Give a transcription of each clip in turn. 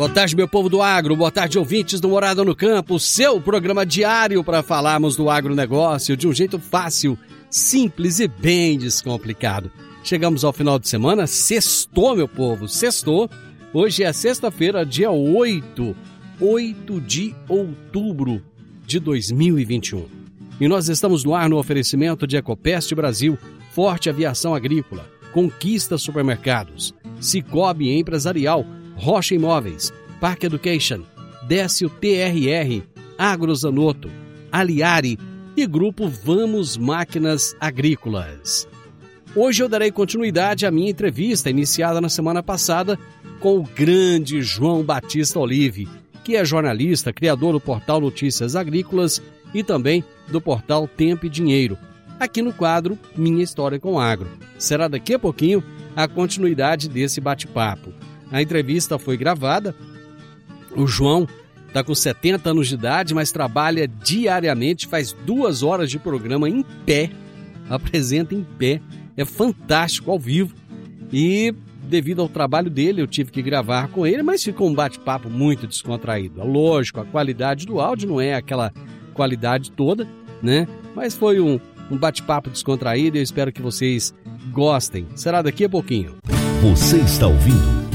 Boa tarde, meu povo do agro. Boa tarde, ouvintes do Morada no Campo. Seu programa diário para falarmos do agronegócio de um jeito fácil, simples e bem descomplicado. Chegamos ao final de semana, sextou, meu povo, sextou. Hoje é sexta-feira, dia 8, 8 de outubro de 2021. E nós estamos no ar no oferecimento de Ecopest Brasil, Forte Aviação Agrícola, Conquista Supermercados, Cicobi Empresarial, Rocha Imóveis, Park Education, Décio TRR, Agrozanoto, Aliari e Grupo Vamos Máquinas Agrícolas. Hoje eu darei continuidade à minha entrevista iniciada na semana passada com o grande João Batista Olive, que é jornalista, criador do portal Notícias Agrícolas e também do portal Tempo e Dinheiro, aqui no quadro Minha História com Agro. Será daqui a pouquinho a continuidade desse bate-papo. A entrevista foi gravada. O João está com 70 anos de idade, mas trabalha diariamente, faz duas horas de programa em pé, apresenta em pé é fantástico ao vivo. E devido ao trabalho dele, eu tive que gravar com ele, mas ficou um bate-papo muito descontraído. Lógico, a qualidade do áudio não é aquela qualidade toda, né? Mas foi um, um bate-papo descontraído e eu espero que vocês gostem. Será daqui a pouquinho. Você está ouvindo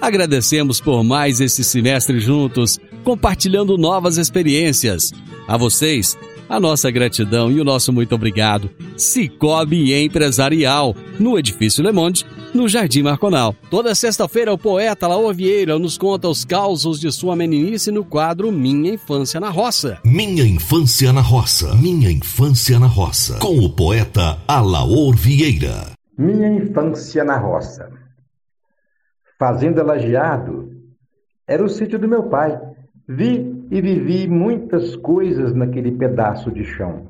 agradecemos por mais esse semestre juntos, compartilhando novas experiências. A vocês, a nossa gratidão e o nosso muito obrigado. Cicobi Empresarial, no Edifício Le Monde, no Jardim Marconal. Toda sexta-feira, o poeta Laor Vieira nos conta os causos de sua meninice no quadro Minha Infância na Roça. Minha Infância na Roça. Minha Infância na Roça. Com o poeta Alaor Vieira. Minha Infância na Roça. Fazenda Lajeado era o sítio do meu pai. Vi e vivi muitas coisas naquele pedaço de chão.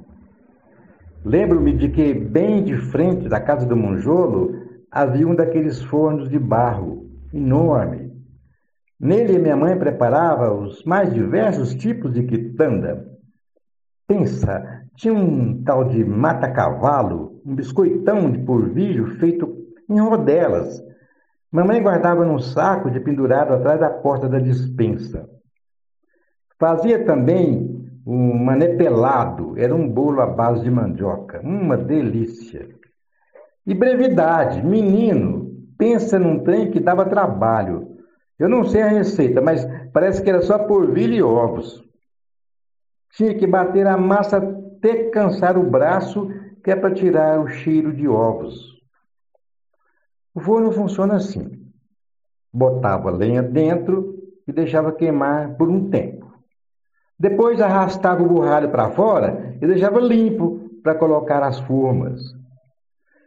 Lembro-me de que, bem de frente da casa do Monjolo, havia um daqueles fornos de barro, enorme. Nele minha mãe preparava os mais diversos tipos de quitanda. Pensa, tinha um tal de mata-cavalo, um biscoitão de porvilho feito em rodelas. Mamãe guardava num saco de pendurado atrás da porta da dispensa. Fazia também um mané pelado, era um bolo à base de mandioca, uma delícia. E brevidade, menino, pensa num trem que dava trabalho. Eu não sei a receita, mas parece que era só porvilho e ovos. Tinha que bater a massa até cansar o braço, que é para tirar o cheiro de ovos. O forno funciona assim: botava lenha dentro e deixava queimar por um tempo. Depois arrastava o burralho para fora e deixava limpo para colocar as formas.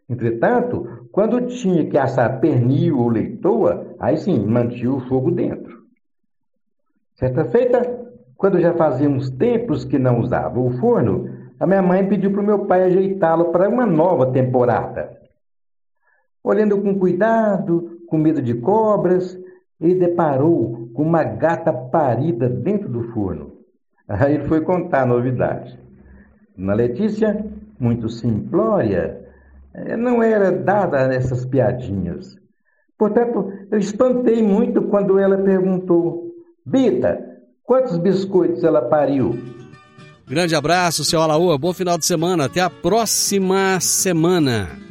Entretanto, quando tinha que assar pernil ou leitoa, aí sim, mantinha o fogo dentro. Certa feita, quando já fazia uns tempos que não usava o forno, a minha mãe pediu para o meu pai ajeitá-lo para uma nova temporada. Olhando com cuidado, com medo de cobras, ele deparou com uma gata parida dentro do forno. Aí ele foi contar a novidade. Na Letícia, muito simplória, eh, não era dada essas piadinhas. Portanto, eu espantei muito quando ela perguntou: Bita, quantos biscoitos ela pariu? Grande abraço, seu Alaúa. Bom final de semana. Até a próxima semana.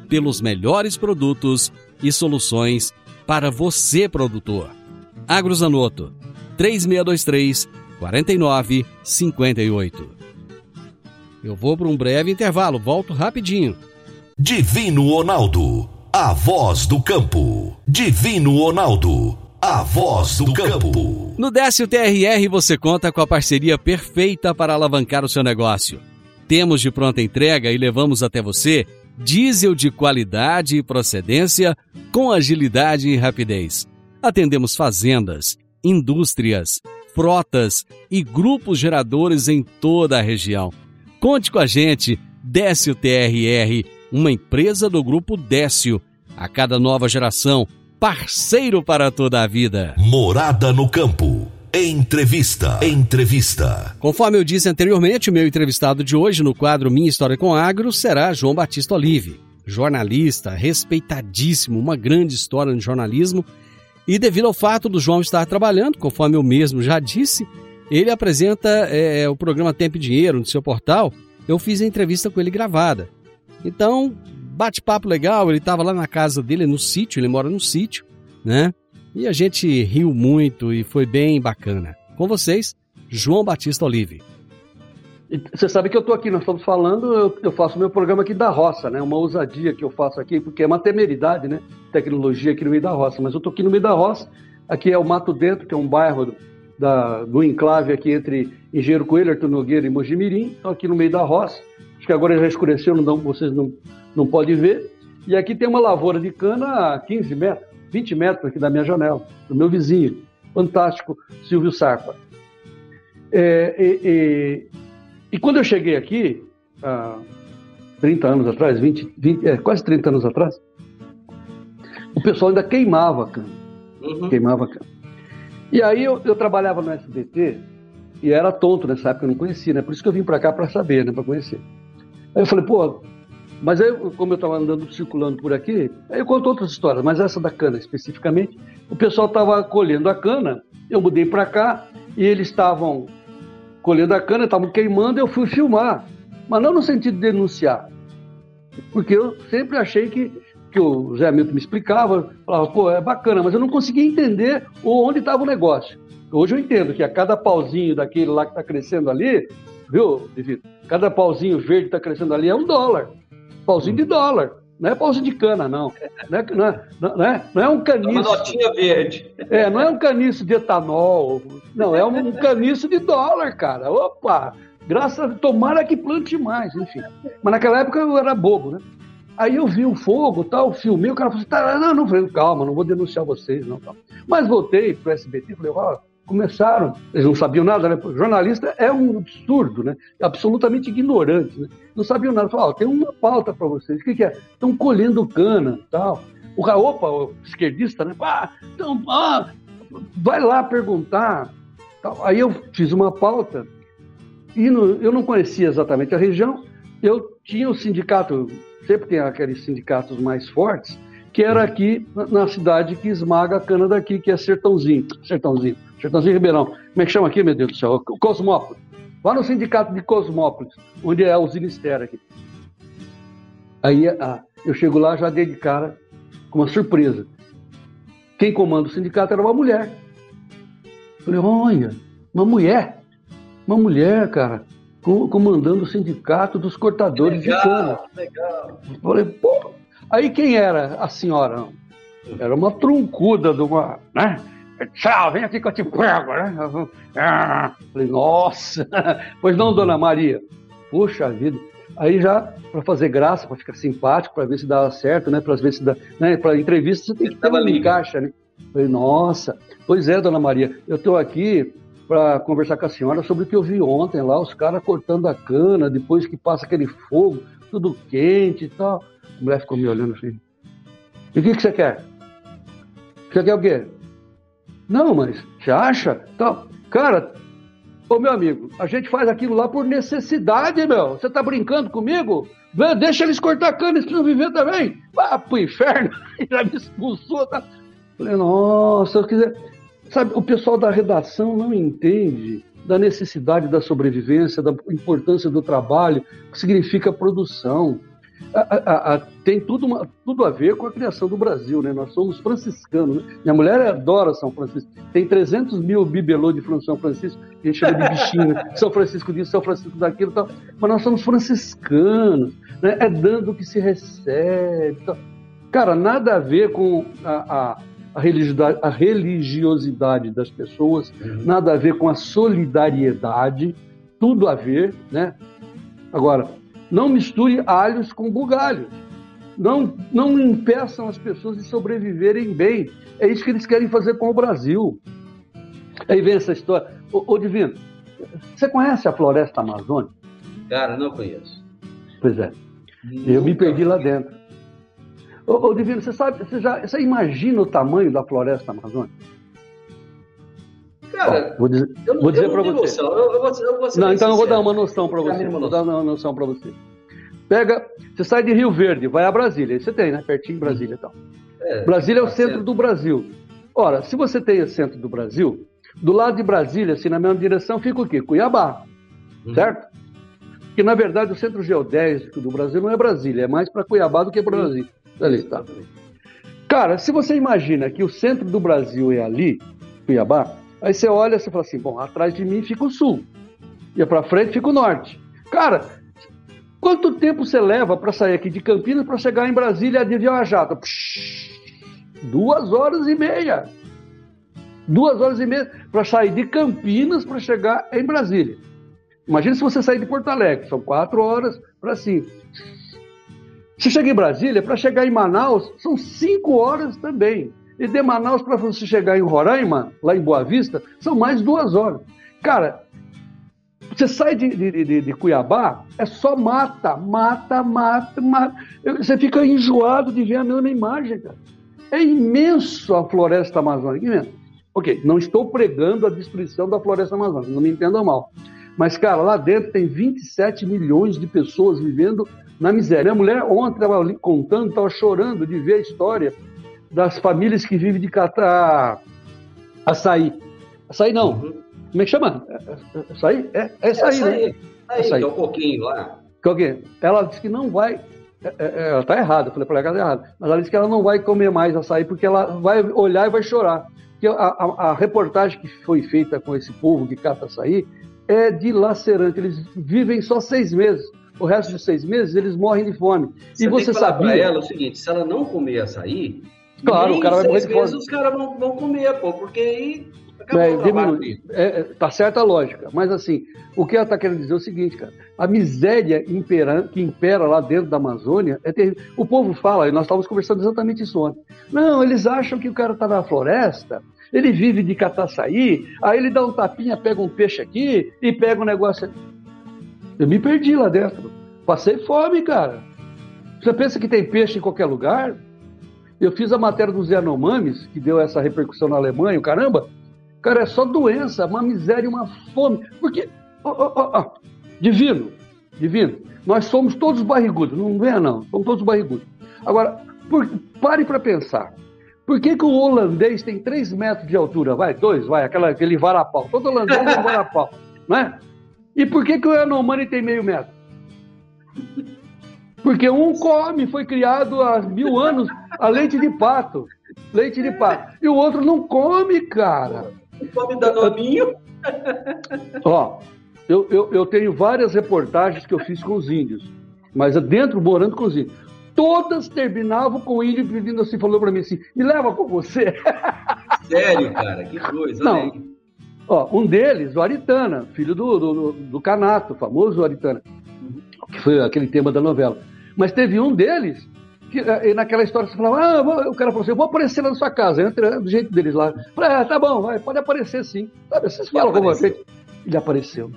pelos melhores produtos e soluções para você, produtor. Agrozanoto 3623 4958. Eu vou para um breve intervalo, volto rapidinho. Divino Ronaldo, a voz do campo. Divino Ronaldo, a voz do campo. No Décio TRR você conta com a parceria perfeita para alavancar o seu negócio. Temos de pronta entrega e levamos até você diesel de qualidade e procedência com agilidade e rapidez. Atendemos fazendas, indústrias, frotas e grupos geradores em toda a região. Conte com a gente, Décio TRR, uma empresa do grupo Décio. A cada nova geração, parceiro para toda a vida. Morada no campo. Entrevista. Entrevista. Conforme eu disse anteriormente, o meu entrevistado de hoje no quadro Minha História com Agro será João Batista Olive, jornalista respeitadíssimo, uma grande história no jornalismo. E devido ao fato do João estar trabalhando, conforme eu mesmo já disse, ele apresenta é, o programa Tempo e Dinheiro no seu portal. Eu fiz a entrevista com ele gravada. Então, bate-papo legal. Ele estava lá na casa dele, no sítio, ele mora no sítio, né? E a gente riu muito e foi bem bacana. Com vocês, João Batista Olive. Você sabe que eu estou aqui, nós estamos falando, eu, eu, faço meu programa aqui da roça, né? Uma ousadia que eu faço aqui, porque é uma temeridade, né? Tecnologia aqui no meio da roça. Mas eu estou aqui no meio da roça, aqui é o Mato Dentro, que é um bairro do, da, do enclave aqui entre Engenheiro Coelho, Arthur Nogueira e Mojimirim. Estou aqui no meio da roça. Acho que agora já escureceu, não, vocês não, não podem ver. E aqui tem uma lavoura de cana a 15 metros. 20 metros aqui da minha janela, do meu vizinho, fantástico, Silvio Sarpa. É, e, e, e, quando eu cheguei aqui, há 30 anos atrás, 20, 20 é, quase 30 anos atrás, o pessoal ainda queimava a cana. Uhum. Queimava a cana. E aí eu, eu, trabalhava no SBT e era tonto nessa época, eu não conhecia, né? Por isso que eu vim para cá para saber, né? Para conhecer. Aí eu falei, pô, mas aí, como eu estava andando, circulando por aqui, aí eu conto outras histórias, mas essa da cana especificamente, o pessoal estava colhendo a cana, eu mudei para cá e eles estavam colhendo a cana, estavam queimando, eu fui filmar, mas não no sentido de denunciar, porque eu sempre achei que, que o Zé Milton me explicava, falava, pô, é bacana, mas eu não conseguia entender onde estava o negócio. Hoje eu entendo que a cada pauzinho daquele lá que está crescendo ali, viu, Divino? Cada pauzinho verde que está crescendo ali é um dólar pauzinho de dólar. Não é pauzinho de cana, não. Não é, não é, não é, não é um caniço. É uma notinha verde. É, não é um caniço de etanol. Não, é um caniço de dólar, cara. Opa! Graças a tomara que plante mais, enfim. Mas naquela época eu era bobo, né? Aí eu vi o fogo, tal, filmei, o cara falou assim, tá, não, não, falei, calma, não vou denunciar vocês, não, tal. Mas voltei pro SBT, falei, ó, oh, começaram, eles não sabiam nada, né? Jornalista é um absurdo, né? Absolutamente ignorante, né? Não sabiam nada. Falaram, tem uma pauta para vocês. O que, que é? Estão colhendo cana, tal. O cara, opa, o esquerdista, né? Ah, então, ah, vai lá perguntar. Tal. Aí eu fiz uma pauta e no, eu não conhecia exatamente a região. Eu tinha o sindicato, sempre tem aqueles sindicatos mais fortes, que era aqui na cidade que esmaga a cana daqui, que é Sertãozinho. Sertãozinho. Sertãozinho Ribeirão. Como é que chama aqui, meu Deus do céu? Cosmópolis. Vá no sindicato de Cosmópolis, onde é o Zinister aqui. Aí a, Eu chego lá já dei de cara com uma surpresa. Quem comanda o sindicato era uma mulher. Falei, olha, uma mulher. Uma mulher, cara, com- comandando o sindicato dos cortadores de cana. legal. Falei, pô. Aí quem era a senhora? Era uma truncuda de uma. Né? Tchau, vem aqui que eu te pego, né? Ah. Falei, nossa! Pois não, dona Maria. Poxa vida. Aí já, para fazer graça, para ficar simpático, para ver se dá certo, né? Para ver se dá. Né? Para entrevista você tem que ter uma encaixa, né? Falei, nossa. Pois é, dona Maria, eu estou aqui para conversar com a senhora sobre o que eu vi ontem lá, os caras cortando a cana, depois que passa aquele fogo, tudo quente e tal. A mulher ficou me olhando assim. E o que, que você quer? Você quer o quê? Não, mas você acha? Tal. Cara, ô meu amigo, a gente faz aquilo lá por necessidade, meu. Você tá brincando comigo? Deixa eles cortar cana, eles precisam viver também. Vá pro inferno. Já me expulsou. Tá? Falei, nossa, eu quiser. Sabe, o pessoal da redação não entende da necessidade da sobrevivência, da importância do trabalho, que significa produção. A- a- a- tem tudo, uma- tudo a ver com a criação do Brasil, né? Nós somos franciscanos. Né? Minha mulher adora São Francisco. Tem 300 mil bibelô de São Francisco, que a gente chama de bichinho. São Francisco disso, São Francisco daquilo tal. Mas nós somos franciscanos. Né? É dando o que se recebe. tal. Cara, nada a ver com a, a, religiosidade, a religiosidade das pessoas, nada a ver com a solidariedade, tudo a ver, né? Agora, não misture alhos com bugalhos. Não, não impeçam as pessoas de sobreviverem bem. É isso que eles querem fazer com o Brasil. Aí vem essa história. Ô, ô Divino, você conhece a floresta amazônica? Cara, não conheço. Pois é. Eu me perdi lá dentro. Ô, ô Divino, você sabe, você, já, você imagina o tamanho da floresta amazônica? Cara, Ó, vou dizer, eu vou dizer para você. noção. Eu, eu vou, eu vou Não, então eu vou dar uma noção para você. Vou dar uma noção para você. Pega, você sai de Rio Verde, vai a Brasília. Você tem, né? Pertinho de Brasília e tal. É, Brasília é o tá centro certo. do Brasil. Ora, se você tem o centro do Brasil, do lado de Brasília, assim, na mesma direção, fica o quê? Cuiabá, Uhum. certo? Que, na verdade, o centro geodésico do Brasil não é Brasília, é mais para Cuiabá do que para Brasília. Ali, tá. Cara, se você imagina que o centro do Brasil é ali, Cuiabá, aí você olha você fala assim, bom, atrás de mim fica o sul, e para frente fica o norte. Cara, quanto tempo você leva para sair aqui de Campinas para chegar em Brasília de avião a jato? Psh, duas horas e meia. Duas horas e meia para sair de Campinas para chegar em Brasília. Imagina se você sair de Porto Alegre, são quatro horas para cima. Se chega em Brasília, para chegar em Manaus, são cinco horas também. E de Manaus para você chegar em Roraima, lá em Boa Vista, são mais duas horas. Cara, você sai de, de- de- de Cuiabá, é só mata, mata, mata, mata. Você fica enjoado de ver a mesma imagem, cara. É imenso a floresta amazônica, imenso. Ok, não estou pregando a destruição da floresta amazônica, não me entendam mal. Mas, cara, lá dentro tem 27 milhões de pessoas vivendo na miséria. Minha mulher ontem estava contando, estava chorando de ver a história das famílias que vivem de catar açaí. Açaí não. Uhum. Como é que chama? É- é- Açaí? É, açaí, né? aí, aí, Essa aí. que é o coquinho lá. Que é? Ela disse que não vai. é, é, Ela está errada, eu falei para ela que ela tá errada. Mas ela disse que ela não vai comer mais açaí porque ela vai olhar e vai chorar. Porque a, a- a reportagem que foi feita com esse povo que cata açaí é dilacerante. Eles vivem só seis meses. O resto dos seis meses eles morrem de fome. Você e você tem que falar pra sabia? ela o seguinte, se ela não comer açaí, Claro, nem o cara vai morrer de fome. os caras vão, vão comer, pô, porque aí É, diminui. É, tá certa a lógica, mas assim, o que ela está querendo dizer é o seguinte, cara, a miséria impera, que impera lá dentro da Amazônia é terrível. O povo fala, e nós estávamos conversando exatamente isso ontem, não, eles acham que o cara está na floresta, ele vive de catar açaí, aí ele dá um tapinha, pega um peixe aqui e pega um negócio ali. Eu me perdi lá dentro, passei fome, cara. Você pensa que tem peixe em qualquer lugar? Eu fiz a matéria dos Yanomamis, que deu essa repercussão na Alemanha, o caramba. Cara, é só doença, uma miséria, uma fome. Porque, divino, divino, nós somos todos barrigudos, não venha não, somos todos barrigudos. Agora, por- pare para pensar. Por que, que o holandês tem 3 metros de altura? Vai, dois, vai, aquela, aquele varapau. Todo holandês tem varapau, não é? E por que, que o Yanomami tem meio metro? Porque um come, foi criado há mil anos a leite de pato. Leite de pato. E o outro não come, cara. Não come danoninho. Ó, eu, eu, eu tenho várias reportagens que eu fiz com os índios, mas dentro, morando com os índios. Todas terminavam com o índio pedindo assim, falou pra mim assim, me leva com você. Sério, cara, que coisa. Não. aí. Ó, um deles, o Aritana, filho do, do, do- do Canato, famoso Aritana, que foi aquele tema da novela. Mas teve um deles que eh, naquela história você falava, ah, o cara falou assim, eu vou aparecer lá na sua casa, entra do jeito deles lá. Falei, ah, tá bom, vai, pode aparecer sim. Sabe, vocês falam como você. Ele apareceu.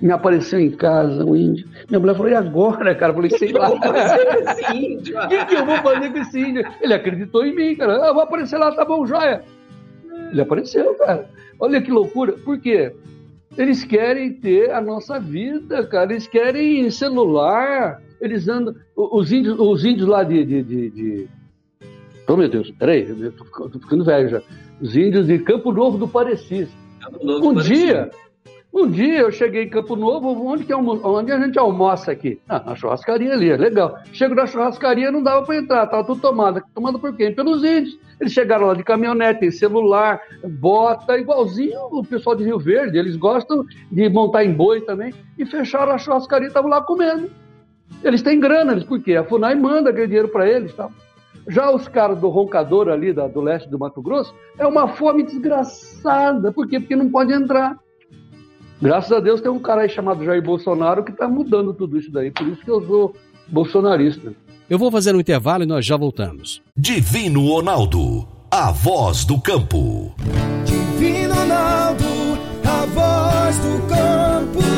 Me apareceu em casa, um índio. Minha mulher falou, e agora, cara? Eu falei, sei lá. Vou fazer esse índio. O que, que eu vou fazer com esse índio? Ele acreditou em mim, cara. Ah, vou aparecer lá, tá bom, joia. Ele apareceu, cara. Olha que loucura. Por quê? Eles querem ter a nossa vida, cara. Eles querem celular. Eles andam. Os índios, os índios lá de. de, de, de... Oh, meu Deus, peraí, eu tô, ficando- tô ficando velho já. Os índios de Campo Novo do Parecis. Um dia, um dia eu cheguei em Campo Novo, onde, que almo- onde a gente almoça aqui? Ah, na churrascaria ali, é legal. Chego na churrascaria, não dava para entrar, tava tudo tomado. Tomado por quem? Pelos índios. Eles chegaram lá de caminhonete, tem celular, bota, igualzinho o pessoal de Rio Verde. Eles gostam de montar em boi também. E fecharam a churrascaria, estavam lá comendo. Eles têm grana, eles, por quê? A FUNAI manda aquele dinheiro para eles, tá? Já os caras do roncador ali da- do leste do Mato Grosso, é uma fome desgraçada. Por quê? Porque não pode entrar. Graças a Deus tem um cara aí chamado Jair Bolsonaro que está mudando tudo isso daí. Por isso que eu sou bolsonarista. Eu vou fazer um intervalo e nós já voltamos. Divino Ronaldo, a voz do campo. Divino Ronaldo, a voz do campo.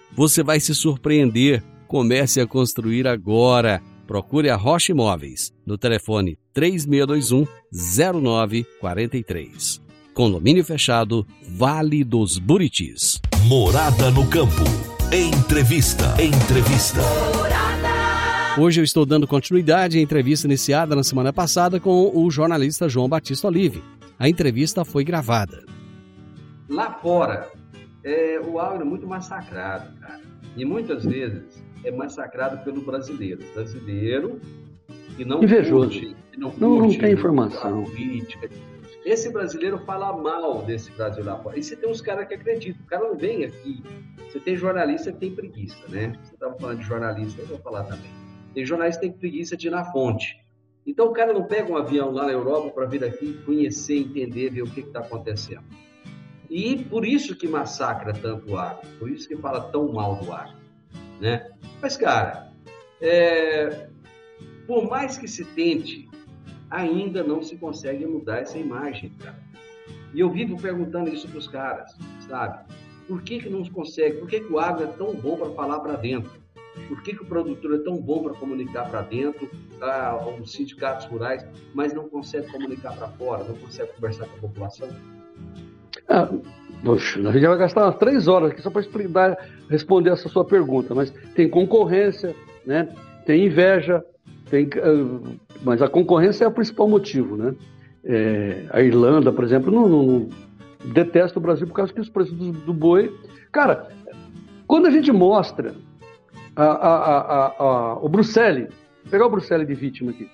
você vai se surpreender. Comece a construir agora. Procure a Rocha Imóveis no telefone 3621 0943. Condomínio fechado Vale dos Buritis. Morada no campo. Entrevista. Entrevista. Hoje eu estou dando continuidade à entrevista iniciada na semana passada com o jornalista João Batista Olive. A entrevista foi gravada. Lá fora, é, o agro é muito massacrado, cara. E muitas vezes é massacrado pelo brasileiro. Brasileiro que não Invejoso. curte, que não, Não- não curte tem informação. política. Esse brasileiro fala mal desse Brasil lá fora. E você tem uns caras que acreditam. O cara não vem aqui. Você tem jornalista que tem preguiça, né? Você estava falando de jornalista, eu vou falar também. Tem jornalista que tem preguiça de ir na fonte. Então o cara não pega um avião lá na Europa para vir aqui conhecer, entender, ver o que está acontecendo. E por isso que massacra tanto o agro, por isso que fala tão mal do agro, né? Mas, cara, é, por mais que se tente, ainda não se consegue mudar essa imagem, cara. E eu vivo perguntando isso para os caras, sabe? Por que, que não se consegue? Por que, que o agro é tão bom para falar para dentro? Por que, que o produtor é tão bom para comunicar para dentro, ah, os sindicatos rurais, mas não consegue comunicar para fora, não consegue conversar com a população? Ah, poxa, a gente vai gastar umas três horas aqui só para explicar, responder essa sua pergunta, mas tem concorrência, né? tem inveja, tem, ah, mas a concorrência é o principal motivo. Né? É, a Irlanda, por exemplo, não, não- detesta o Brasil por causa que os preços do, do boi. Cara, quando a gente mostra a, a, a, o Bruxelles, pegar o Bruxelles de vítima aqui,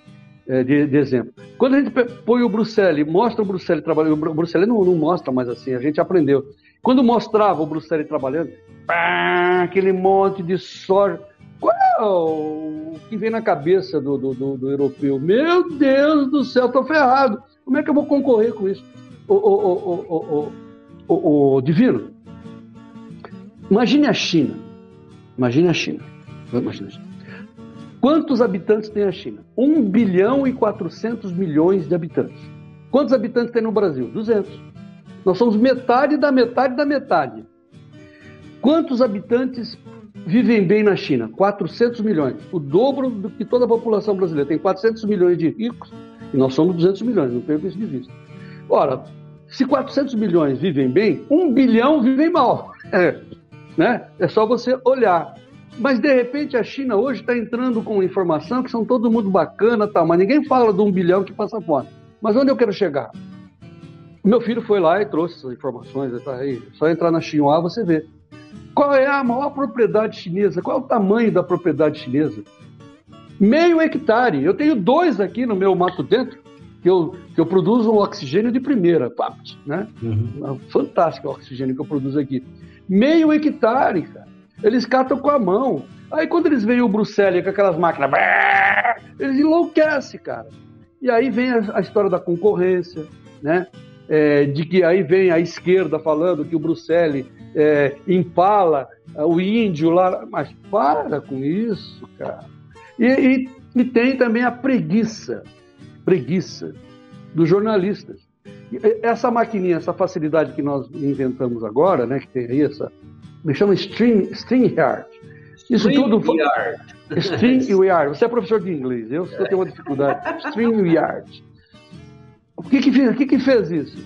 de, de exemplo. Quando a gente põe o Bruxelles, mostra o Bruxelles trabalhando, o Bru- Bruxelles não, não mostra mais assim, a gente aprendeu. Quando mostrava o Bruxelles trabalhando, pá, aquele monte de soja. Qual é o que vem na cabeça do, do, do- do europeu? Meu Deus do céu, tô ferrado. Como é que eu vou concorrer com isso? O, o, o, o Divino, imagine a China. Imagine a China. Imagine a China. Quantos habitantes tem a China? 1 bilhão e 400 milhões de habitantes. Quantos habitantes tem no Brasil? 200. Nós somos metade da metade da metade. Quantos habitantes vivem bem na China? 400 milhões. O dobro do que toda a população brasileira. Tem 400 milhões de ricos e nós somos 200 milhões, não perco isso de vista. Ora, se 400 milhões vivem bem, um bilhão vivem mal. É, né? é só você olhar. Mas, de repente, a China hoje está entrando com informação que são todo mundo bacana, tal, mas ninguém fala de um bilhão que passa fome. Mas onde eu quero chegar? Meu filho foi lá e trouxe essas informações, tá aí. Só entrar na Xinhua você vê. Qual é a maior propriedade chinesa? Qual é o tamanho da propriedade chinesa? Meio hectare. Eu tenho dois aqui no meu mato dentro, que eu, que eu produzo um oxigênio de primeira, né? Uhum. Fantástico o oxigênio que eu produzo aqui. Meio hectare, cara. Eles catam com a mão. Aí quando eles veem o Bruxelas com aquelas máquinas, eles enlouquecem, cara. E aí vem a, história da concorrência, né? É, de que aí vem a esquerda falando que o Bruxelas é, é, o índio lá. Mas para com isso, cara. E, e, e tem também a preguiça, preguiça dos jornalistas. Essa maquininha, essa facilidade que nós inventamos agora, né, que tem aí essa, me chama String, StringYard. Isso String tudo. Yard. StringYard. Você é professor de inglês, eu, eu tenho uma dificuldade. StringYard. O que que, fez, o que que fez isso?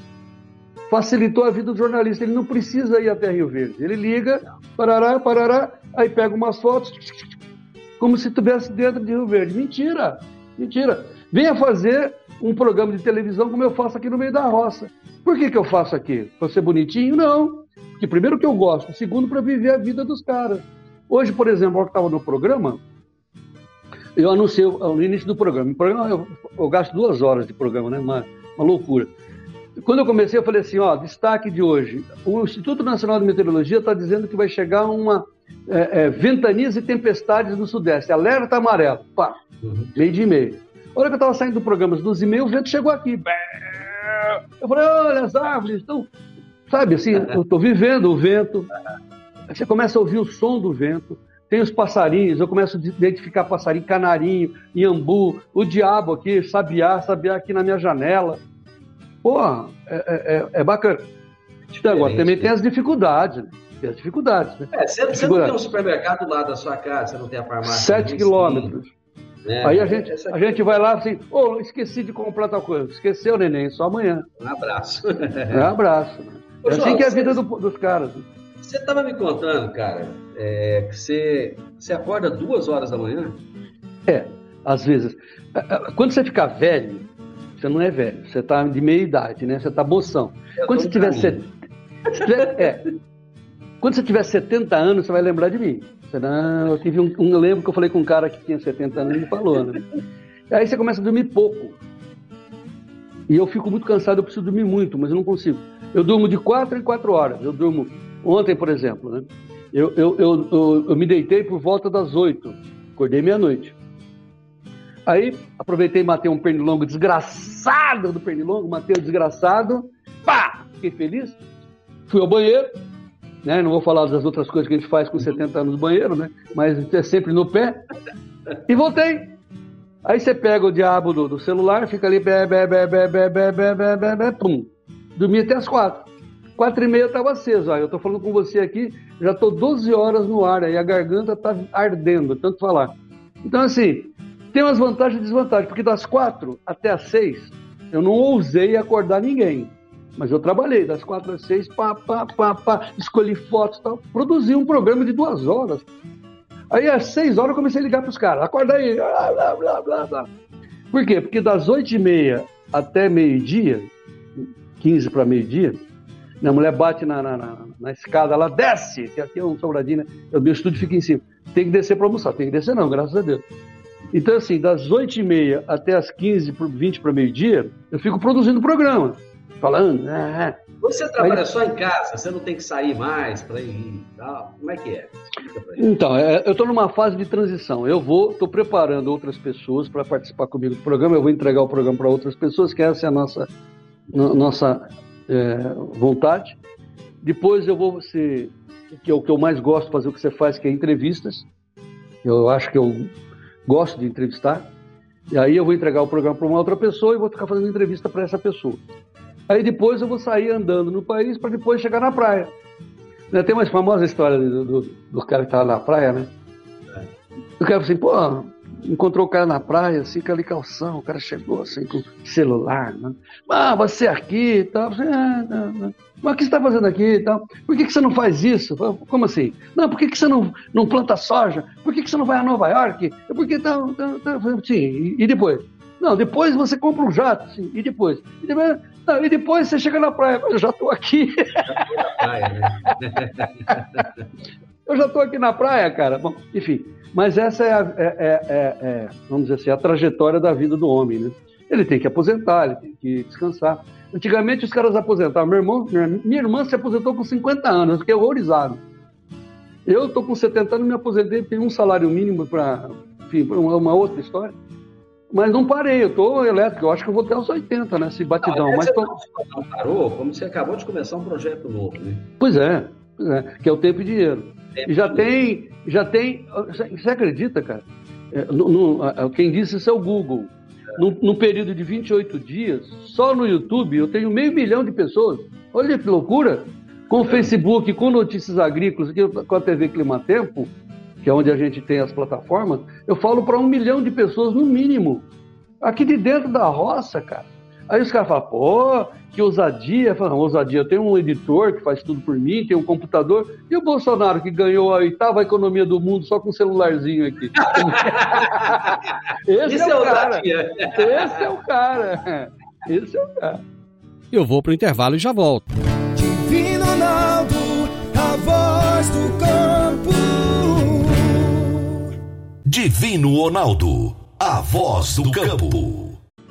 Facilitou a vida do jornalista. Ele não precisa ir até Rio Verde. Ele liga, parará, parará, aí pega umas fotos, como se estivesse dentro de Rio Verde. Mentira! Mentira! Venha fazer um programa de televisão como eu faço aqui no meio da roça. Por que, que eu faço aqui? Para ser bonitinho? Não. Porque primeiro que eu gosto, segundo para viver a vida dos caras. Hoje, por exemplo, eu estava no programa, eu anunciei no início do programa. No programa eu, eu gasto duas horas de programa, né? Uma, uma loucura. Quando eu comecei, eu falei assim: ó, destaque de hoje. O Instituto Nacional de Meteorologia está dizendo que vai chegar uma é, é, ventanias e tempestades no Sudeste. Alerta amarelo. Pá, uhum. meio de e meio. A hora que eu estava saindo do programa, às duas e meia, o vento chegou aqui. Eu falei: olha, as árvores estão. Sabe assim, eu estou vivendo o vento. Você começa a ouvir o som do vento tem os passarinhos, eu começo a identificar passarinho, canarinho, iambu, o diabo aqui, sabiá, sabiá aqui na minha janela. Pô, é, é, é, é bacana. Então, agora, também tem as dificuldades, né? Tem as dificuldades, né? É, você, você não tem um supermercado lá da sua casa, você não tem a farmácia. Sete quilômetros. É, Aí a gente, a gente vai lá assim, ô, oh, esqueci de comprar tal coisa. Esqueceu, neném, só amanhã. Um abraço. É um abraço. Ô, assim que é a vida do, dos caras. Você estava me contando, cara, é, que você, você acorda duas horas da manhã? É, às vezes. É, é, quando você ficar velho, você não é velho, você está de meia idade, né? Você está moção. Quando você tiver, set... é. Quando você tiver 70 anos, você vai lembrar de mim. Você, não, eu tive um, um, lembro que eu falei com um cara que tinha 70 anos e me falou, né? Aí você começa a dormir pouco. E eu fico muito cansado, eu preciso dormir muito, mas eu não consigo. Eu durmo de 4 em 4 horas. Eu durmo Ontem, por exemplo, né? eu, eu, eu, eu, eu me deitei por volta das oito, acordei meia-noite. Aí aproveitei e matei um pernilongo desgraçado do pernilongo, matei o desgraçado, pá! Fiquei feliz. Fui ao banheiro, né? Não vou falar das outras coisas que a gente faz com 70 anos no banheiro, né? Mas é sempre no pé. E voltei. Aí você pega o diabo do, do celular, fica ali, bé, bé, bé, bé, bé, bé, bé, bé, bé, bé, pum. Dormi até as quatro. Quatro e meia estava aceso. Ó. Eu estou falando com você aqui, já estou 12 horas no ar e a garganta está ardendo, tanto falar. Então, assim, tem umas vantagens e desvantagens, porque das quatro até as seis, eu não ousei acordar ninguém. Mas eu trabalhei das quatro às seis, pá, pá, pá, pá, escolhi fotos e tal, produzi um programa de duas horas. Aí às seis horas eu comecei a ligar para os caras, acorda aí, blá, blá, blá, blá, blá. Por quê? Porque das oito e meia até meio-dia, quinze para meio-dia, minha mulher bate na, na, na, na escada, ela desce, que aqui é um sobradinho, né? O meu estúdio fica em cima. Tem que descer para almoçar. Tem que descer não, graças a Deus. Então, assim, das 8h30 até as 15, 20 para meio-dia, eu fico produzindo programa. Falando. Ah. você trabalha Aí... só em casa, você não tem que sair mais para ir tal. Como é que é? Então, é, eu estou numa fase de transição. Eu vou, estou preparando outras pessoas para participar comigo do programa. Eu vou entregar o programa para outras pessoas, que essa é a nossa, nossa é, vontade. Depois eu vou ser, que é o que eu mais gosto de fazer, o que você faz, que é entrevistas. Eu acho que eu gosto de entrevistar. E aí eu vou entregar o programa para uma outra pessoa e vou ficar fazendo entrevista para essa pessoa. Aí depois eu vou sair andando no país para depois chegar na praia. Né, Tem uma famosa história do, do, do cara que tava na praia, né? O cara falou assim, pô, encontrou o cara na praia, assim, com ali calção, o cara chegou assim com celular, né? Ah, você aqui e tal. Ah, não, não. Mas o que você está fazendo aqui e tal? Por que, que você não faz isso? Como assim? Não, por que, que você não, não planta soja? Por que, que você não vai a Nova York? Porque tá, tá, tá, sim, e, depois? Não, depois você compra um jato, sim, e depois? E depois, não, e depois você chega na praia, eu já estou aqui. Praia, né? Eu já estou aqui na praia, cara. Bom, enfim, mas essa é, a, é- é- é- é, vamos dizer assim, a trajetória da vida do homem, né? Ele tem que aposentar, ele tem que descansar. Antigamente os caras aposentavam. Meu irmão, minha, irmã se aposentou com 50 anos, eu fiquei horrorizado. Eu estou com 70 anos, me aposentei, tenho um salário mínimo para, enfim, pra uma, outra história. Mas não parei, eu estou elétrico, eu acho que eu vou até os 80, né? Esse batidão. Aliás, mas você tô- não parou, como você acabou de começar um projeto novo, né? Pois é, pois é, que é o tempo e dinheiro. E já tem, já tem. Você acredita, cara? É, no- no- quem disse isso é o Google. Num, num período de 28 dias, só no YouTube eu tenho meio milhão de pessoas. Olha que loucura! Com o Facebook, com notícias agrícolas, com a TV Climatempo, que é onde a gente tem as plataformas, eu falo para um milhão de pessoas no mínimo. Aqui de dentro da roça, cara. Aí os caras falam, pô, que ousadia. "Não, ousadia, eu tenho um editor que faz tudo por mim, tem um computador. E o Bolsonaro, que ganhou a oitava economia do mundo só com um celularzinho aqui. Esse Isso é o cara. ousadia. Esse é o cara. Esse é o cara. Eu vou pro intervalo e já volto. Divino Ronaldo, a voz do campo. Divino Ronaldo, a voz do campo.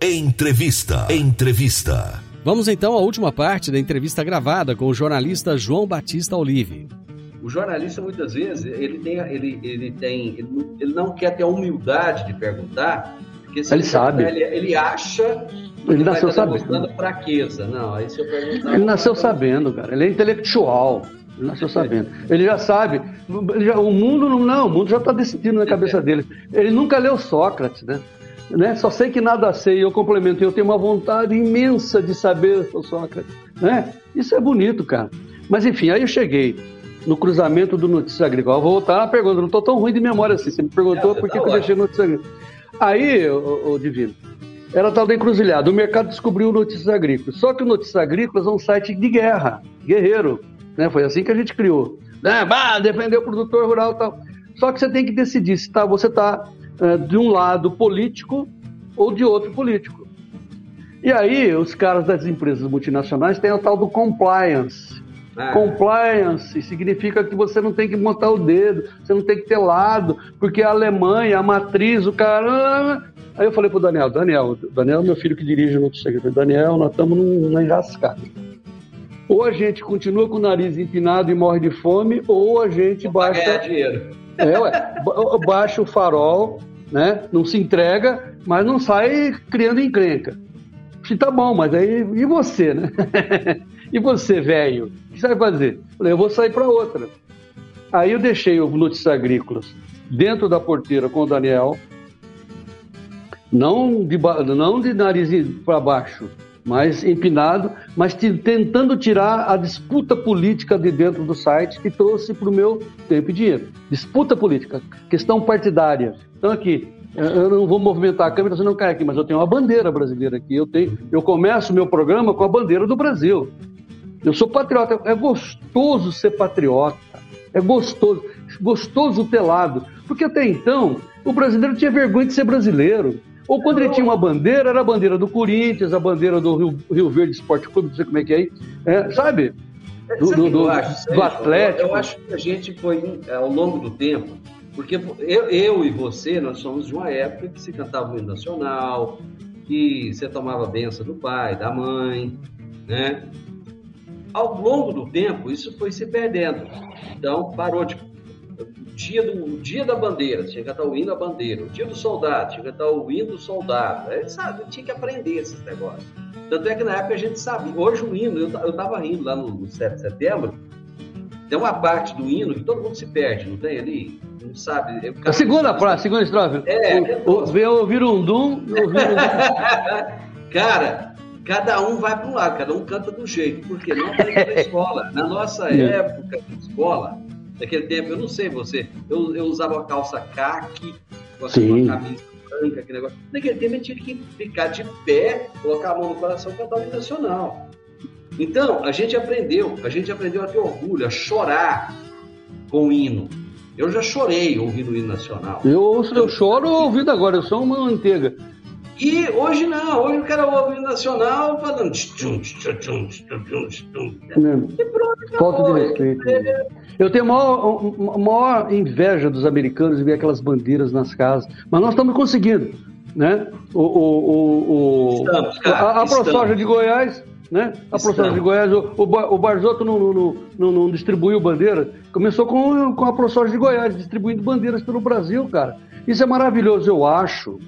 Entrevista. Entrevista. Vamos então à última parte da entrevista gravada com o jornalista João Batista Olive. O jornalista, muitas vezes, ele tem, ele, ele tem, ele não, ele quer ter a humildade de perguntar, porque se Ele sabe. Ele, ele acha que Ele nasceu sabendo. fraqueza. Não, aí se eu perguntar... Ele nasceu sabendo, cara. Ele é intelectual. Ele nasceu sabendo. Ele já sabe. ele já- o mundo não, não, o mundo já está decidindo na cabeça dele. Ele nunca leu Sócrates, né? Né? Só sei que nada sei. Eu complemento. Eu tenho uma vontade imensa de saber, seu Sócrates, né? Isso é bonito, cara. Mas enfim, aí eu cheguei no cruzamento do Notícias Agrícolas. Vou voltar à pergunta. Não estou tão ruim de memória assim. Você me perguntou É, por que, tá que eu deixei Notícias Agrícolas. Aí, o, o Divino, era tal da encruzilhada. O mercado descobriu Notícias Agrícolas. Só que o Notícias Agrícolas é um site de guerra, guerreiro. Né? Foi assim que a gente criou. Né? Bah, defender o produtor rural e tal. Só que você tem que decidir se tá, você está de um lado político ou de outro político. E aí, os caras das empresas multinacionais têm o tal do compliance. Ah, Compliance significa que você não tem que montar o dedo, você não tem que ter lado, porque a Alemanha, a matriz, o cara. Aí eu falei pro Daniel, Daniel, Daniel é meu filho que dirige o Notícia Agrícola. Daniel, nós estamos numa enrascada. Ou a gente continua com o nariz empinado e morre de fome, ou a gente pra ganhar baixa, dinheiro. É, ué, ba- baixa o farol, né? Não se entrega, mas não sai criando encrenca. Se tá bom, mas aí e você, né? e você, velho? O que você vai fazer? Falei, eu vou sair para outra. Aí eu deixei o Notícias Agrícolas dentro da porteira com o Daniel, não de, não de nariz para baixo, mas empinado, mas te- tentando tirar a disputa política de dentro do site que trouxe para o meu tempo e dinheiro. Disputa política, questão partidária. Então aqui, eu- não vou movimentar a câmera, você não cai aqui, mas eu tenho uma bandeira brasileira aqui. Eu, tenho, eu começo meu programa com a bandeira do Brasil. Eu sou patriota. É gostoso ser patriota. É gostoso. Gostoso ter lado. Porque até então, o brasileiro tinha vergonha de ser brasileiro. Ou quando ele tinha uma bandeira, era a bandeira do Corinthians, a bandeira do Rio, Rio Verde Esporte Clube, não sei como é que é aí. É, sabe? Do- Sabe o do- do- acho, do Sérgio? Atlético. Eu, acho que a gente foi, eh, ao longo do tempo, porque eu, eu e você, nós somos de uma época que se cantava o hino nacional, que você tomava a benção do pai, da mãe, né? Ao longo do tempo, isso foi se perdendo. Então, parou de dia, do, dia da bandeira, tinha que cantar o hino da bandeira. O dia do soldado, tinha que cantar o hino do soldado. Aí, sabe, tinha que aprender esses negócios. Tanto é que na época a gente sabia. Hoje o hino, eu, eu tava rindo lá no, no 7 de setembro, tem uma parte do hino que todo mundo se perde, não tem ali? Não sabe. A segunda frase, a segunda estrofe. É, o, o, veio ouvir um dum, um. Cara, cada um vai para um lado, cada um canta do jeito. Porque não aprendeu na escola. Na nossa época de escola, naquele tempo, eu não sei você, eu, eu usava calça caque, com uma camisa branca, aquele negócio. Naquele tempo eu tinha que ficar de pé, colocar a mão no coração e cantar o hino nacional. Então, a gente aprendeu, a gente aprendeu a ter orgulho, a chorar com o hino. Eu já chorei ouvindo o hino nacional. Eu, eu choro ouvindo agora, eu sou uma manteiga. E hoje não, hoje o cara ouve o nacional falando. tchum, tchum, tchum. E pronto, Falta de respeito. né? Eu tenho a maior, a maior inveja dos americanos de ver aquelas bandeiras nas casas. Mas nós estamos conseguindo. Né? O, o, o, Estamos, cara, a, a. ProSoja de Goiás, né? A ProSoja de Goiás, o, o, Bar- o Barzotto não, não, não, não- não distribuiu bandeira. Começou com, com a ProSoja de Goiás, distribuindo bandeiras pelo Brasil, cara. Isso é maravilhoso, eu acho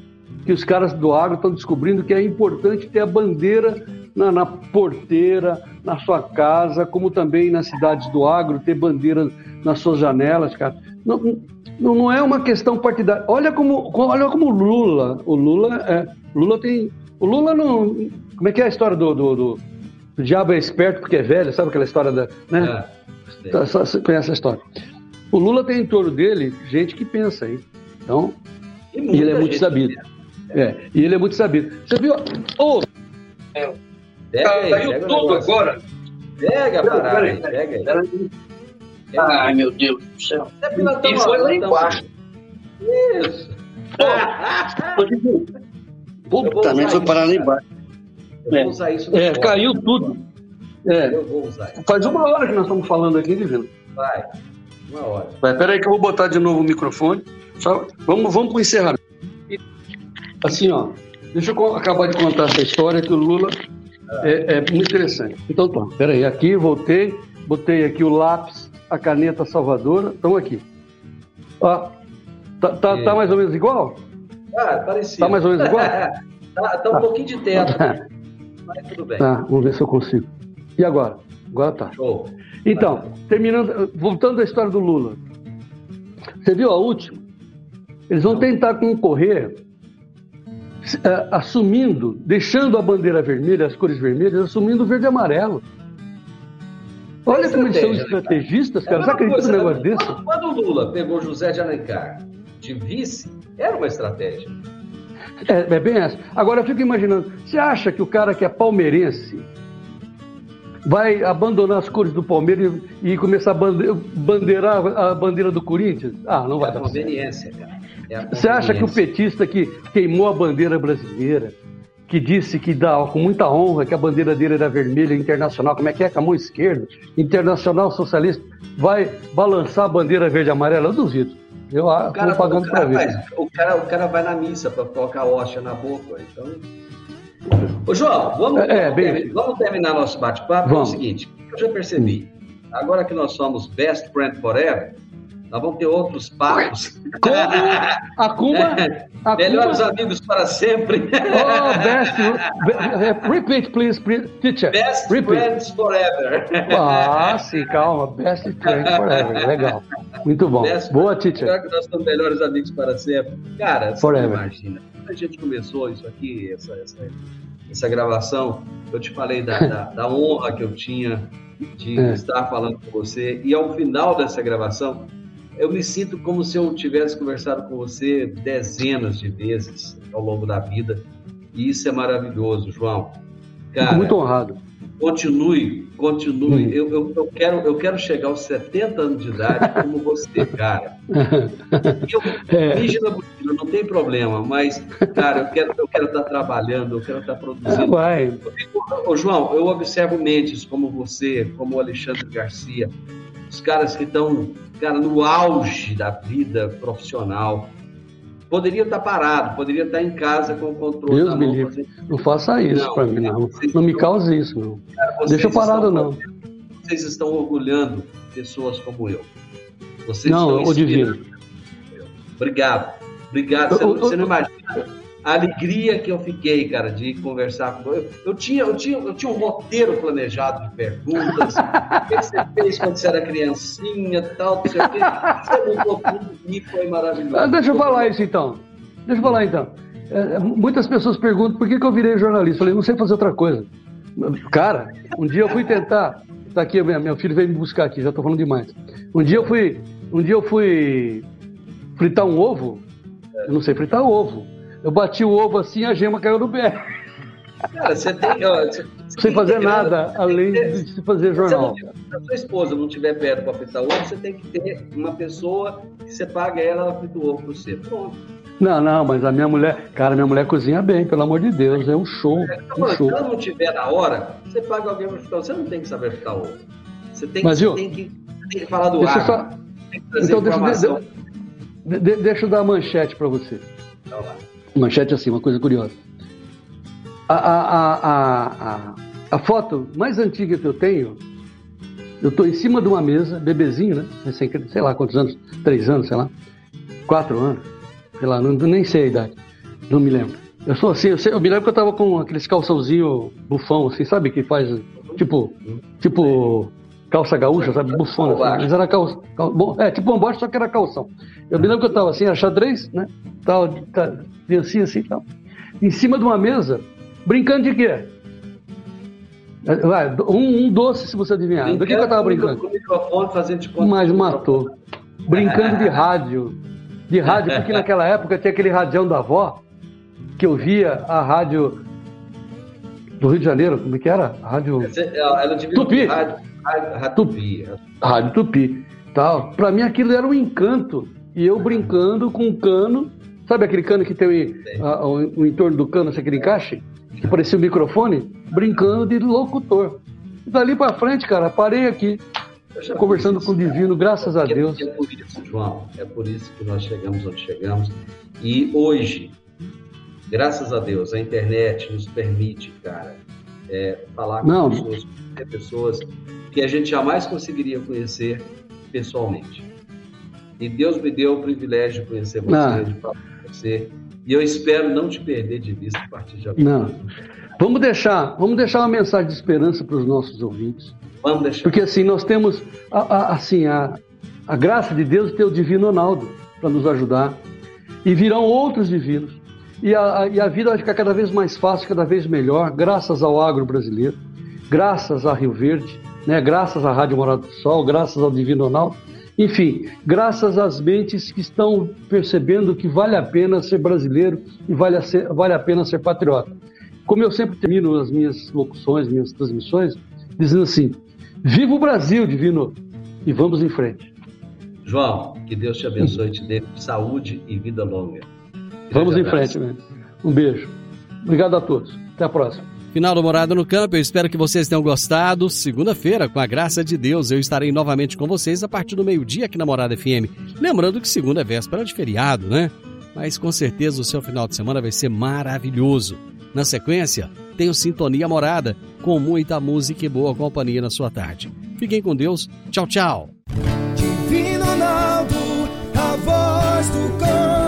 que os caras do agro estão descobrindo que é importante ter a bandeira na, na porteira, na sua casa, como também nas cidades do agro, ter bandeira nas suas janelas, cara. Não, não, não é uma questão partidária. Olha como, olha como o Lula, o Lula, é, Lula tem, o Lula não, como é que é a história do, do, do, do diabo é esperto porque é velho, sabe aquela história da, né? É, Você conhece a história. O Lula tem em torno dele gente que pensa, hein? Então, E ele é muito sabido. É, e ele é muito sabido. Você viu? Ô, Pega aí, caiu pega o tudo negócio. agora. Pega parada peraí, aí, pega aí. Pega aí. Ai, meu Deus do céu. É E foi lá nós embaixo. Isso. Pô, também foi parar lá embaixo. Eu É. vou usar isso É, caiu tudo. É, Eu vou usar isso. faz uma hora que nós estamos falando aqui, Divino. Vai. Uma hora. Vai, peraí que eu vou botar de novo o microfone. Só, vamos, vamos pro encerramento. Assim, ó. Deixa eu acabar de contar essa história que o Lula é, é muito interessante. Então, tá. Peraí, aqui, voltei. Botei aqui o lápis, a caneta salvadora. Estão aqui. Ó, tá, tá, tá mais ou menos igual? Ah, parecido. Tá mais ou menos igual? tá, tá um pouquinho de teto, mas tudo bem. Tá, vamos ver se eu consigo. E agora? Agora tá. Show. Então, terminando, voltando à história do Lula. Você viu a última? Eles vão tentar concorrer assumindo, deixando a bandeira vermelha, as cores vermelhas, assumindo o verde e amarelo. Olha como eles são estrategistas, É cara. Você mesma acredita num negócio né? desse? Quando, o Lula pegou José de Alencar de vice, era uma estratégia. É, é bem essa. Agora eu fico imaginando, você acha que o cara que é palmeirense vai abandonar as cores do Palmeiras e, e começar a bande- bandeirar a bandeira do Corinthians? Ah, não É vai a dar certo. conveniência, cara. É Você acha que o petista que queimou a bandeira brasileira, que disse que dá com muita honra que a bandeira dele era vermelha internacional, como é que é com a mão esquerda, internacional socialista, vai balançar a bandeira verde e amarela? Eu duvido. Eu O cara, pagando o, para cara ver. faz- o, cara, o cara vai na missa para colocar hóstia na boca. Então. Ô, João, vamos, É, é, vamos, bem- vamos terminar nosso bate-papo. É o seguinte: eu já percebi. Agora que nós somos best friend forever, nós vamos ter outros papos. Como a Kuma, a Melhores amigos para sempre. oh, best, be- repeat please, please, teacher, Best repeat. friends forever. Ah, sim, calma, best friend forever, legal, muito bom, Best boa friends, teacher. Será que nós somos melhores amigos para sempre? Cara, você Forever. imagina. Quando a gente começou isso aqui, essa, essa, essa gravação, eu te falei da, da, da honra que eu tinha de É. estar falando com você. E ao final dessa gravação, eu me sinto como se eu tivesse conversado com você dezenas de vezes ao longo da vida. E isso é maravilhoso, João. Cara, muito honrado. continue, continue. Hum. Eu, eu, eu, quero, eu quero chegar aos 70 anos de idade como você, cara. Eu, É. Não tem problema, mas, cara, eu quero, eu quero estar trabalhando, eu quero estar Ah, produzindo. vai, Ô, João, eu observo mentes como você, como o Alexandre Garcia, os caras que estão, cara, no auge da vida profissional. Poderia estar parado, poderia estar em casa com o controle Deus na me mão. livre. Não faça isso pra mim, não. vocês Não me cause isso, não. Cara, Deixa eu parado, não. Vocês estão orgulhando pessoas como eu. Vocês não, estão o divino. Obrigado. Obrigado. Você, você não imagina a alegria que eu fiquei, cara, de conversar com. Eu, eu, tinha, eu, tinha, eu tinha um roteiro planejado de perguntas. o que você fez quando você era criancinha tal, não sei o quê. Você mudou tudo e foi maravilhoso. Ah, deixa eu falar isso então. Deixa eu falar então. É, muitas pessoas perguntam por que, que eu virei jornalista. Eu falei, não sei fazer outra coisa. Cara, um dia eu fui tentar. Tá aqui, meu filho veio me buscar aqui, já tô falando demais. Um dia eu fui. Um dia eu fui fritar um ovo. Eu não sei fritar ovo. Eu bati o ovo assim a gema caiu no pé. Cara, você tem. Ó, você, Sem fazer nada, além de fazer jornal. Se a sua esposa não estiver perto para fritar ovo, você tem que ter uma pessoa que você paga ela, ela frita o ovo para você. Pronto. Não, não, mas a minha mulher, cara, minha mulher cozinha bem, pelo amor de Deus, é um show. É, um show. Se ela não tiver na hora, você paga alguém para fritar. Você não tem que saber fritar ovo. Você tem, mas, você viu, tem, que, tem que falar do ar. Só... Então, deixa, de, de, deixa eu dar a manchete para você. Então, lá. Manchete assim, uma coisa curiosa. A, a, a, a, foto mais antiga que eu tenho, eu estou em cima de uma mesa, bebezinho, né? Sei lá quantos anos, três anos, sei lá, quatro anos, sei lá, não, nem sei a idade, não me lembro. Eu sou assim, eu, sei, eu me lembro que eu estava com aqueles calçãozinho bufão, assim, sabe? Que faz, tipo, tipo calça gaúcha, sabe? Bufona, assim, mas era calça, cal, bom, é, tipo um bote, só que era calção. Eu me lembro que eu estava assim, a xadrez, né? Tava, tá, assim e tal. Em cima de uma mesa, brincando de quê? Vai, um, um doce, se você adivinhar. Brincando do que, que eu tava brincando? Com o microfone, fazendo de conta. Mas matou. Brincando de rádio. De rádio, porque naquela época tinha aquele radião da avó, que eu via a rádio do Rio de Janeiro, como é que era? A rádio. Ela Tupi. Rádio, rádio, Tupi. Rádio Tupi. Tal. Pra mim aquilo era um encanto. E eu brincando com um cano Sabe aquele cano que tem a, o, o, entorno do cano, aquele encaixe? Que parecia um microfone? Brincando de locutor. E dali para frente, cara, parei aqui, conversando com o Divino, graças a Deus. É por isso, João, é por isso que nós chegamos onde chegamos. E hoje, graças a Deus, a internet nos permite, cara, é, falar com Não. pessoas, pessoas que a gente jamais conseguiria conhecer pessoalmente. E Deus me deu o privilégio de conhecer você, Ah. de falar com você. E eu espero não te perder de vista a partir de agora. Não. Vamos deixar, vamos deixar uma mensagem de esperança para os nossos ouvintes. Vamos deixar. Porque assim, nós temos a, a- assim, a, a graça de Deus de ter o Divino Ronaldo para nos ajudar. E virão outros divinos. E a, a- e a vida vai ficar cada vez mais fácil, cada vez melhor, graças ao agro brasileiro, graças a Rio Verde, né? graças à Rádio Morada do Sol, graças ao Divino Ronaldo. Enfim, graças às mentes que estão percebendo que vale a pena ser brasileiro e vale a, ser- vale a pena ser patriota. Como eu sempre termino as minhas locuções, minhas transmissões, dizendo assim: Viva o Brasil, Divino! E vamos em frente. João, que Deus te abençoe te dê saúde e vida longa. Vamos em frente, né? Um beijo. Obrigado a todos. Até a próxima. Final do Morada no Campo, eu espero que vocês tenham gostado. Segunda-feira, com a graça de Deus, eu estarei novamente com vocês a partir do meio-dia aqui na Morada FM. Lembrando que segunda é véspera de feriado, né? Mas com certeza o seu final de semana vai ser maravilhoso. Na sequência, tenho Sintonia Morada, com muita música e boa companhia na sua tarde. Fiquem com Deus. Tchau, tchau. Divino Ronaldo, a voz do campo.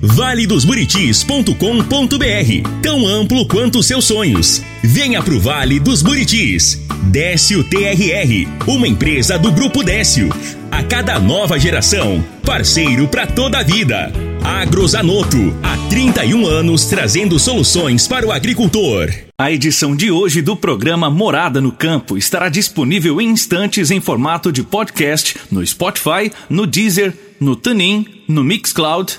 valedosburitis.com.br Tão amplo quanto seus sonhos. Venha pro Vale dos Buritis. Décio TRR, uma empresa do Grupo Décio. A cada nova geração, parceiro para toda a vida. Agrozanoto, há 31 anos trazendo soluções para o agricultor. A edição de hoje do programa Morada no Campo estará disponível em instantes em formato de podcast no Spotify, no Deezer, no TuneIn, no Mixcloud,